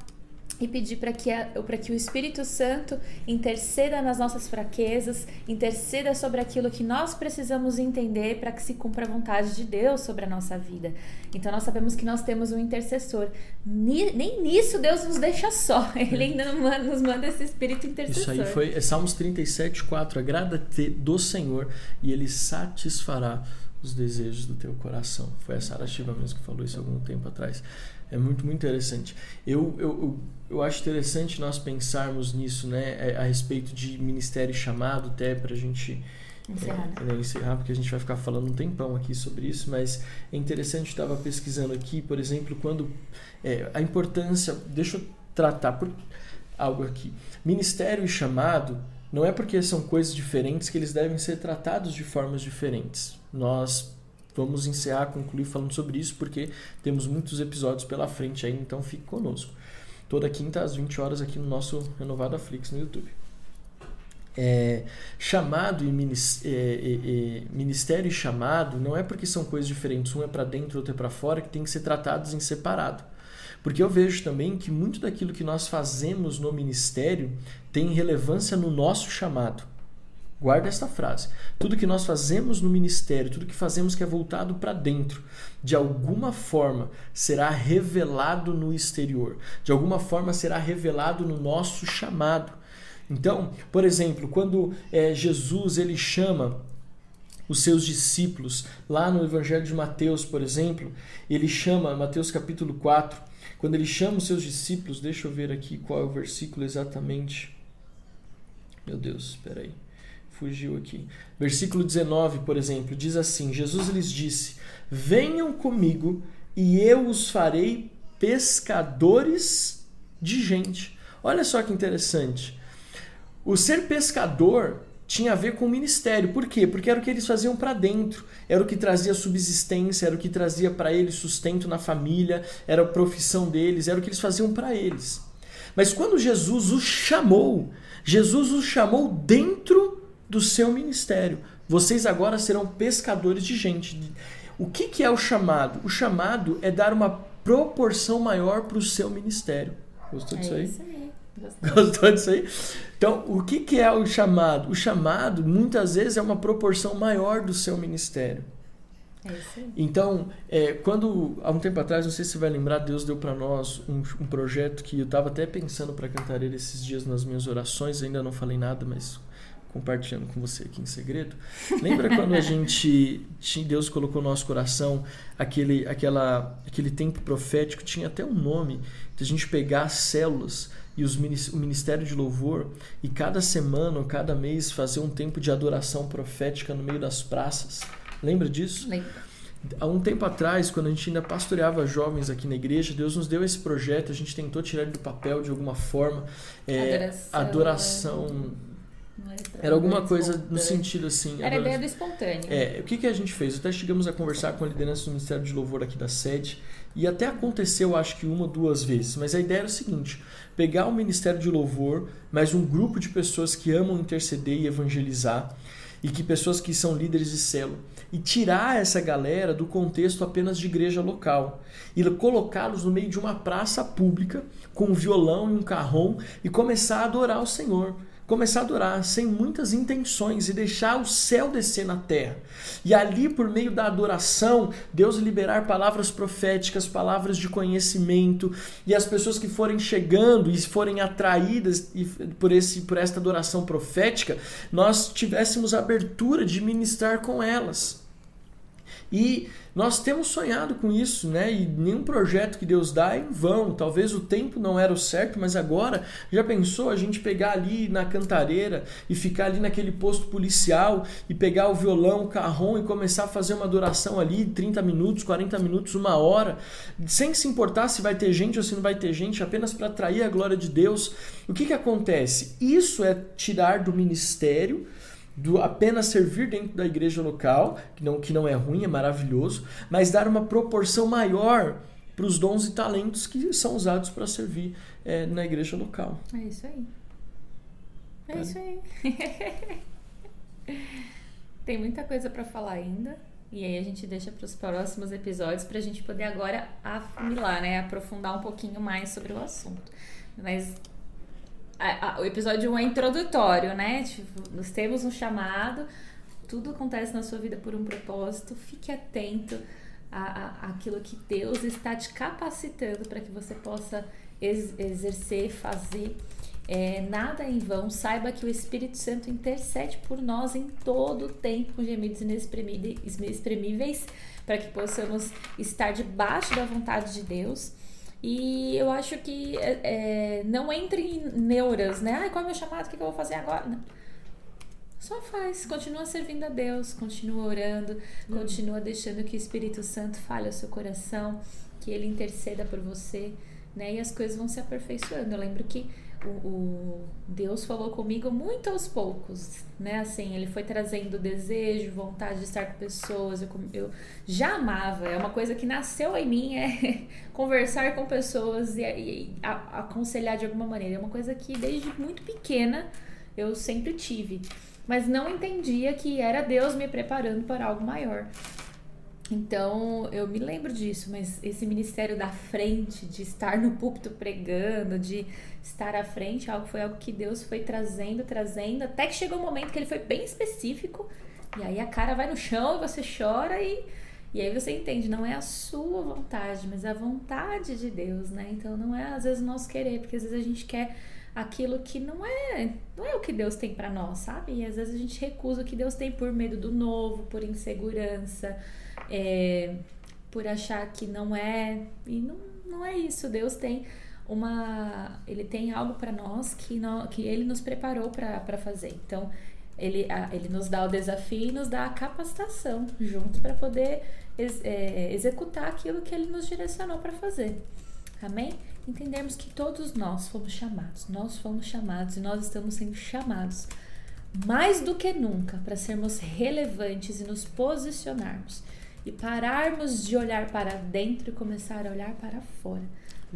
Speaker 2: e pedir para que, para que o Espírito Santo interceda nas nossas fraquezas, interceda sobre aquilo que nós precisamos entender para que se cumpra a vontade de Deus sobre a nossa vida. Então nós sabemos que nós temos um intercessor. Nem nisso Deus nos deixa só, (laughs) Ele ainda nos manda esse Espírito intercessor.
Speaker 1: Isso aí foi é Salmos 37, 4. Agrada-te do Senhor e Ele satisfará os desejos do teu coração. Foi a Sara Shiva mesmo que falou isso algum tempo atrás. É muito, muito interessante. Eu, eu, eu acho interessante nós pensarmos nisso, né, é, a respeito de ministério chamado, até para a gente
Speaker 2: encerrar.
Speaker 1: É, né, encerrar, porque a gente vai ficar falando um tempão aqui sobre isso, mas é interessante, estava pesquisando aqui, por exemplo, quando é, a importância, deixa eu tratar por algo aqui. Ministério e chamado não é porque são coisas diferentes que eles devem ser tratados de formas diferentes. Nós vamos encerrar, concluir falando sobre isso, porque temos muitos episódios pela frente aí, então fique conosco. Toda quinta às 20 horas aqui no nosso Renovado Aflix no YouTube. É, chamado e é, é, é, ministério e chamado não é porque são coisas diferentes, um é para dentro, outro é para fora, que tem que ser tratados em separado. Porque eu vejo também que muito daquilo que nós fazemos no ministério tem relevância no nosso chamado. Guarda esta frase. Tudo que nós fazemos no ministério, tudo que fazemos que é voltado para dentro, de alguma forma será revelado no exterior. De alguma forma será revelado no nosso chamado. Então, por exemplo, quando é, Jesus ele chama os seus discípulos, lá no Evangelho de Mateus, por exemplo, ele chama, Mateus capítulo 4, quando ele chama os seus discípulos, deixa eu ver aqui qual é o versículo exatamente. Meu Deus, espera aí fugiu aqui. Versículo 19, por exemplo, diz assim: Jesus lhes disse: Venham comigo e eu os farei pescadores de gente. Olha só que interessante. O ser pescador tinha a ver com o ministério. Por quê? Porque era o que eles faziam para dentro, era o que trazia subsistência, era o que trazia para eles sustento na família, era a profissão deles, era o que eles faziam para eles. Mas quando Jesus os chamou, Jesus os chamou dentro do seu ministério. Vocês agora serão pescadores de gente. O que, que é o chamado? O chamado é dar uma proporção maior para o seu ministério. Gostou disso
Speaker 2: é
Speaker 1: aí?
Speaker 2: Isso aí. (laughs)
Speaker 1: Gostou disso aí? Então, o que, que é o chamado? O chamado, muitas vezes, é uma proporção maior do seu ministério.
Speaker 2: É.
Speaker 1: Então, é, quando há um tempo atrás, não sei se você vai lembrar, Deus deu para nós um, um, projeto que eu estava até pensando para cantar ele esses dias nas minhas orações, ainda não falei nada, mas compartilhando com você aqui em segredo. Lembra quando a gente, Deus colocou no nosso coração aquele, aquela, aquele tempo profético, tinha até um nome, de a gente pegar as células e os, o ministério de louvor e cada semana ou cada mês fazer um tempo de adoração profética no meio das praças. Lembra disso?
Speaker 2: Lembro.
Speaker 1: Há um tempo atrás, quando a gente ainda pastoreava jovens aqui na igreja, Deus nos deu esse projeto, a gente tentou tirar ele do papel de alguma forma. É, adoração, adoração era alguma coisa no sentido assim.
Speaker 2: Era ideia do espontâneo.
Speaker 1: É, o que, que a gente fez? Até chegamos a conversar com a liderança do Ministério de Louvor aqui da sede e até aconteceu, acho que uma duas vezes. Mas a ideia era o seguinte: pegar o Ministério de Louvor, mais um grupo de pessoas que amam interceder e evangelizar e que pessoas que são líderes de célula e tirar essa galera do contexto apenas de igreja local e colocá-los no meio de uma praça pública com um violão e um carrom e começar a adorar o Senhor começar a adorar sem muitas intenções e deixar o céu descer na terra. E ali, por meio da adoração, Deus liberar palavras proféticas, palavras de conhecimento, e as pessoas que forem chegando e forem atraídas por, esse, por esta adoração profética, nós tivéssemos abertura de ministrar com elas. E nós temos sonhado com isso, né? E nenhum projeto que Deus dá é em vão. Talvez o tempo não era o certo, mas agora já pensou a gente pegar ali na cantareira e ficar ali naquele posto policial e pegar o violão, o carrom e começar a fazer uma adoração ali, 30 minutos, 40 minutos, uma hora, sem se importar se vai ter gente ou se não vai ter gente, apenas para atrair a glória de Deus. O que, que acontece? Isso é tirar do ministério do apenas servir dentro da igreja local, que não, que não é ruim, é maravilhoso, mas dar uma proporção maior para os dons e talentos que são usados para servir é, na igreja local.
Speaker 2: É isso aí. É
Speaker 1: tá?
Speaker 2: isso aí. (laughs) Tem muita coisa para falar ainda. E aí a gente deixa para os próximos episódios para a gente poder agora afunilar, né? Aprofundar um pouquinho mais sobre o assunto. Mas a, a, o episódio 1 é introdutório, né? Tipo, nós temos um chamado, tudo acontece na sua vida por um propósito. Fique atento a, aquilo que Deus está te capacitando para que você possa ex exercer, fazer é, nada em vão. Saiba que o Espírito Santo intercede por nós em todo o tempo, com gemidos inexprimíveis, para que possamos estar debaixo da vontade de Deus. E eu acho que é, é não entre em neuras, né? Ai, qual é o meu chamado? O que eu vou fazer agora? Não. Só faz, continua servindo a Deus, continua orando, hum. continua deixando que o Espírito Santo fale ao seu coração, que ele interceda por você, né? E as coisas vão se aperfeiçoando. Eu lembro que o, o, Deus falou comigo muito aos poucos, né? Assim, ele foi trazendo desejo, vontade de estar com pessoas. Eu, eu já amava, é uma coisa que nasceu em mim, é (laughs) conversar com pessoas e, e a, aconselhar de alguma maneira. É uma coisa que desde muito pequena eu sempre tive, mas não entendia que era Deus me preparando para algo maior. Então, eu me lembro disso, mas esse ministério da frente, de estar no púlpito pregando, de estar à frente, algo foi algo que Deus foi trazendo, trazendo, até que chegou um momento que ele foi bem específico, e aí a cara vai no chão e você chora e e aí você entende, não é a sua vontade, mas a vontade de Deus, né? Então não é às vezes o nosso querer, porque às vezes a gente quer aquilo que não é, não é o que Deus tem para nós, sabe? E às vezes a gente recusa o que Deus tem por medo do novo, por insegurança, é, por achar que não é. E não, não é isso. Deus tem uma. Ele tem algo para nós que, nós, que ele nos preparou para fazer. Então, ele, a, ele nos dá o desafio e nos dá a capacitação junto para poder ex, é, executar aquilo que ele nos direcionou para fazer. Amém? Entendermos que todos nós fomos chamados, nós fomos chamados e nós estamos sendo chamados mais do que nunca para sermos relevantes e nos posicionarmos e pararmos de olhar para dentro e começar a olhar para fora.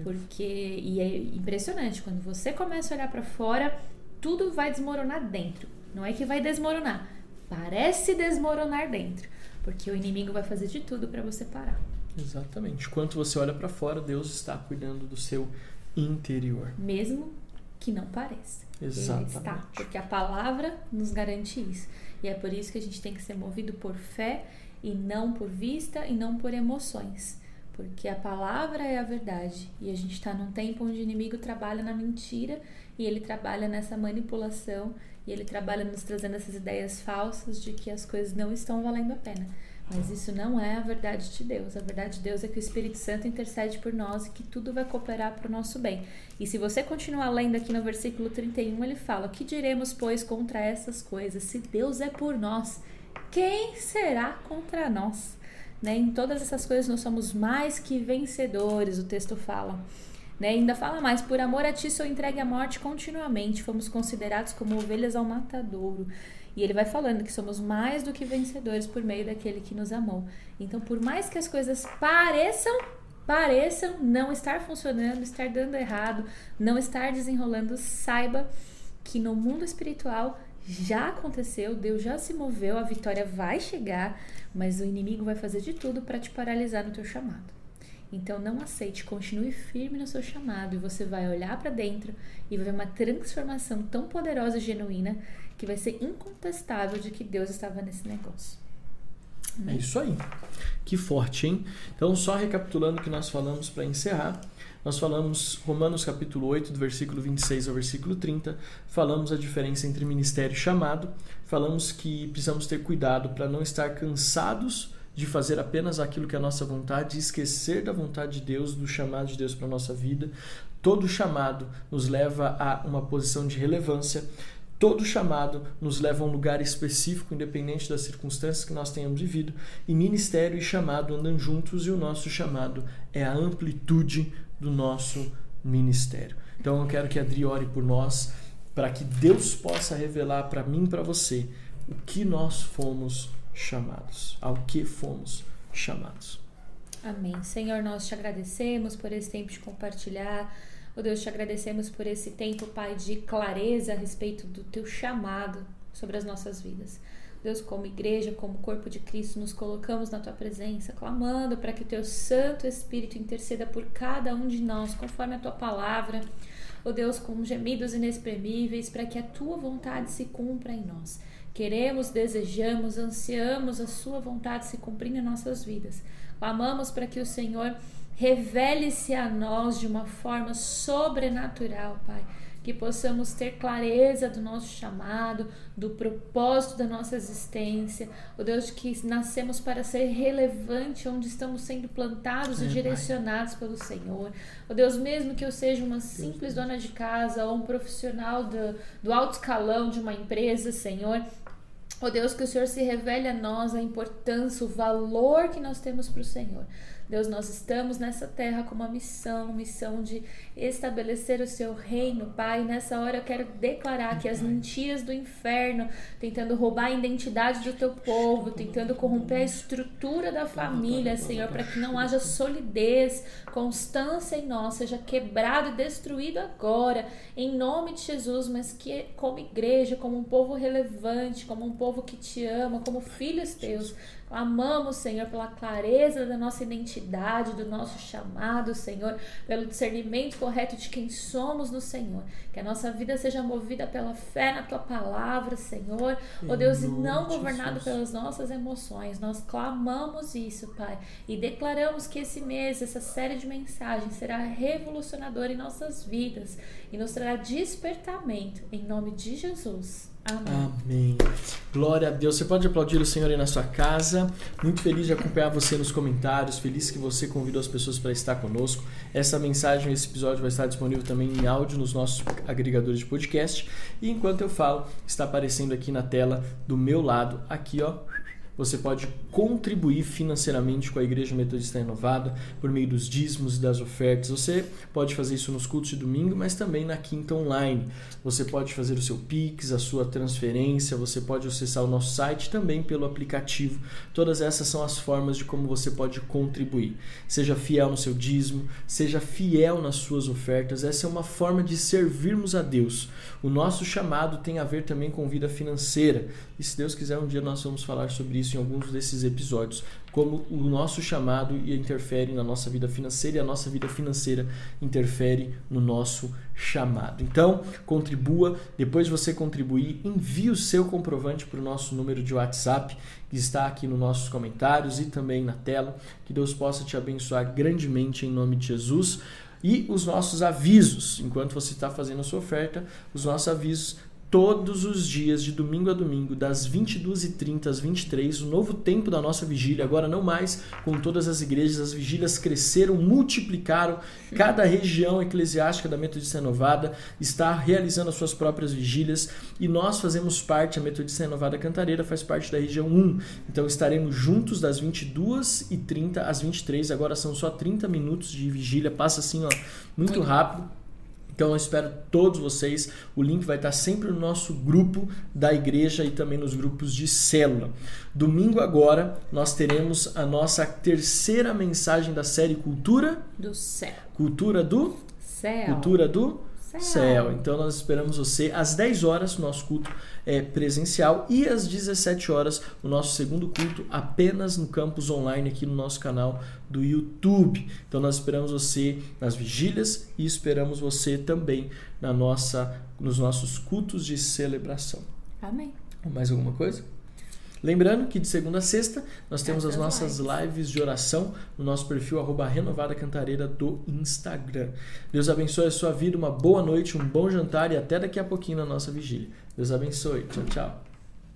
Speaker 2: Porque e é impressionante quando você começa a olhar para fora, tudo vai desmoronar dentro. Não é que vai desmoronar, parece desmoronar dentro, porque o inimigo vai fazer de tudo para você parar.
Speaker 1: Exatamente. Enquanto você olha para fora, Deus está cuidando do seu interior.
Speaker 2: Mesmo que não pareça.
Speaker 1: Exatamente. Ele
Speaker 2: está, porque a palavra nos garante isso. E é por isso que a gente tem que ser movido por fé e não por vista e não por emoções. Porque a palavra é a verdade e a gente está num tempo onde o inimigo trabalha na mentira e ele trabalha nessa manipulação e ele trabalha nos trazendo essas ideias falsas de que as coisas não estão valendo a pena. Mas isso não é a verdade de Deus. A verdade de Deus é que o Espírito Santo intercede por nós e que tudo vai cooperar para o nosso bem. E se você continuar lendo aqui no versículo 31, ele fala: Que diremos, pois, contra essas coisas? Se Deus é por nós, quem será contra nós? Né? Em todas essas coisas nós somos mais que vencedores, o texto fala. Né? Ainda fala mais, por amor a ti sou entregue à morte continuamente, fomos considerados como ovelhas ao matadouro. E ele vai falando que somos mais do que vencedores por meio daquele que nos amou. Então, por mais que as coisas pareçam, pareçam não estar funcionando, estar dando errado, não estar desenrolando, saiba que no mundo espiritual já aconteceu, Deus já se moveu, a vitória vai chegar, mas o inimigo vai fazer de tudo para te paralisar no teu chamado. Então não aceite, continue firme no seu chamado e você vai olhar para dentro e vai ver uma transformação tão poderosa e genuína que vai ser incontestável de que Deus estava nesse negócio.
Speaker 1: É isso aí. Que forte, hein? Então, só recapitulando o que nós falamos para encerrar. Nós falamos Romanos capítulo 8, do versículo 26 ao versículo 30, falamos a diferença entre ministério e chamado, falamos que precisamos ter cuidado para não estar cansados de fazer apenas aquilo que é a nossa vontade esquecer da vontade de Deus, do chamado de Deus para a nossa vida. Todo chamado nos leva a uma posição de relevância. Todo chamado nos leva a um lugar específico, independente das circunstâncias que nós tenhamos vivido, e ministério e chamado andam juntos, e o nosso chamado é a amplitude do nosso ministério. Então eu quero que a Adri ore por nós, para que Deus possa revelar para mim para você o que nós fomos chamados, ao que fomos chamados.
Speaker 2: Amém. Senhor, nós te agradecemos por esse tempo de compartilhar Oh Deus, te agradecemos por esse tempo, Pai, de clareza a respeito do teu chamado sobre as nossas vidas. Deus, como igreja, como corpo de Cristo, nos colocamos na tua presença, clamando para que o teu Santo Espírito interceda por cada um de nós, conforme a tua palavra. Ó oh Deus, com gemidos inexprimíveis, para que a tua vontade se cumpra em nós. Queremos, desejamos, ansiamos a sua vontade se cumprir em nossas vidas. Clamamos para que o Senhor revele-se a nós de uma forma sobrenatural, Pai que possamos ter clareza do nosso chamado, do propósito da nossa existência, o Deus de que nascemos para ser relevante onde estamos sendo plantados é, e direcionados pai. pelo Senhor. O Deus, mesmo que eu seja uma simples dona de casa ou um profissional do, do alto escalão de uma empresa, Senhor, Ó oh Deus, que o Senhor se revele a nós a importância, o valor que nós temos para o Senhor. Deus, nós estamos nessa terra com uma missão, missão de estabelecer o seu reino, Pai. Nessa hora eu quero declarar que as mentiras do inferno, tentando roubar a identidade do teu povo, tentando corromper a estrutura da família, Senhor, para que não haja solidez, constância em nós, seja quebrado e destruído agora, em nome de Jesus, mas que como igreja, como um povo relevante, como um povo que te ama, como filhos teus, Amamos, Senhor, pela clareza da nossa identidade, do nosso chamado, Senhor, pelo discernimento correto de quem somos no Senhor. Que a nossa vida seja movida pela fé na tua palavra, Senhor. Ó oh, Deus, e não governado pelas nossas emoções. Nós clamamos isso, Pai, e declaramos que esse mês, essa série de mensagens será revolucionadora em nossas vidas e nos trará despertamento em nome de Jesus.
Speaker 1: Amém. Glória a Deus. Você pode aplaudir o Senhor aí na sua casa. Muito feliz de acompanhar você nos comentários. Feliz que você convidou as pessoas para estar conosco. Essa mensagem, esse episódio vai estar disponível também em áudio nos nossos agregadores de podcast. E enquanto eu falo, está aparecendo aqui na tela do meu lado, aqui ó, você pode contribuir financeiramente com a Igreja Metodista Renovada por meio dos dízimos e das ofertas. Você pode fazer isso nos cultos de domingo, mas também na quinta online. Você pode fazer o seu Pix, a sua transferência, você pode acessar o nosso site também pelo aplicativo. Todas essas são as formas de como você pode contribuir. Seja fiel no seu dízimo, seja fiel nas suas ofertas. Essa é uma forma de servirmos a Deus. O nosso chamado tem a ver também com vida financeira. E se Deus quiser, um dia nós vamos falar sobre isso em alguns desses episódios, como o nosso chamado interfere na nossa vida financeira e a nossa vida financeira interfere no nosso chamado. Então, contribua. Depois de você contribuir, envie o seu comprovante para o nosso número de WhatsApp, que está aqui nos nossos comentários e também na tela. Que Deus possa te abençoar grandemente em nome de Jesus. E os nossos avisos, enquanto você está fazendo a sua oferta, os nossos avisos todos os dias, de domingo a domingo, das 22h30 às 23 o novo tempo da nossa vigília, agora não mais com todas as igrejas, as vigílias cresceram, multiplicaram, cada região eclesiástica da Metodista Renovada está realizando as suas próprias vigílias e nós fazemos parte, a Metodista Renovada Cantareira faz parte da região 1, então estaremos juntos das 22h30 às 23 agora são só 30 minutos de vigília, passa assim ó, muito rápido então eu espero todos vocês. O link vai estar sempre no nosso grupo da igreja e também nos grupos de célula. Domingo agora nós teremos a nossa terceira mensagem da série Cultura
Speaker 2: do Céu.
Speaker 1: Cultura do
Speaker 2: Céu.
Speaker 1: Cultura do céu. céu. Então nós esperamos você às 10 horas, o nosso culto é presencial, e às 17 horas, o nosso segundo culto apenas no campus online aqui no nosso canal do YouTube. Então nós esperamos você nas vigílias e esperamos você também na nossa, nos nossos cultos de celebração.
Speaker 2: Amém.
Speaker 1: Mais alguma coisa? Lembrando que de segunda a sexta nós temos as nossas lives de oração no nosso perfil arroba Renovada Cantareira do Instagram. Deus abençoe a sua vida, uma boa noite, um bom jantar e até daqui a pouquinho na nossa vigília. Deus abençoe. Tchau, tchau.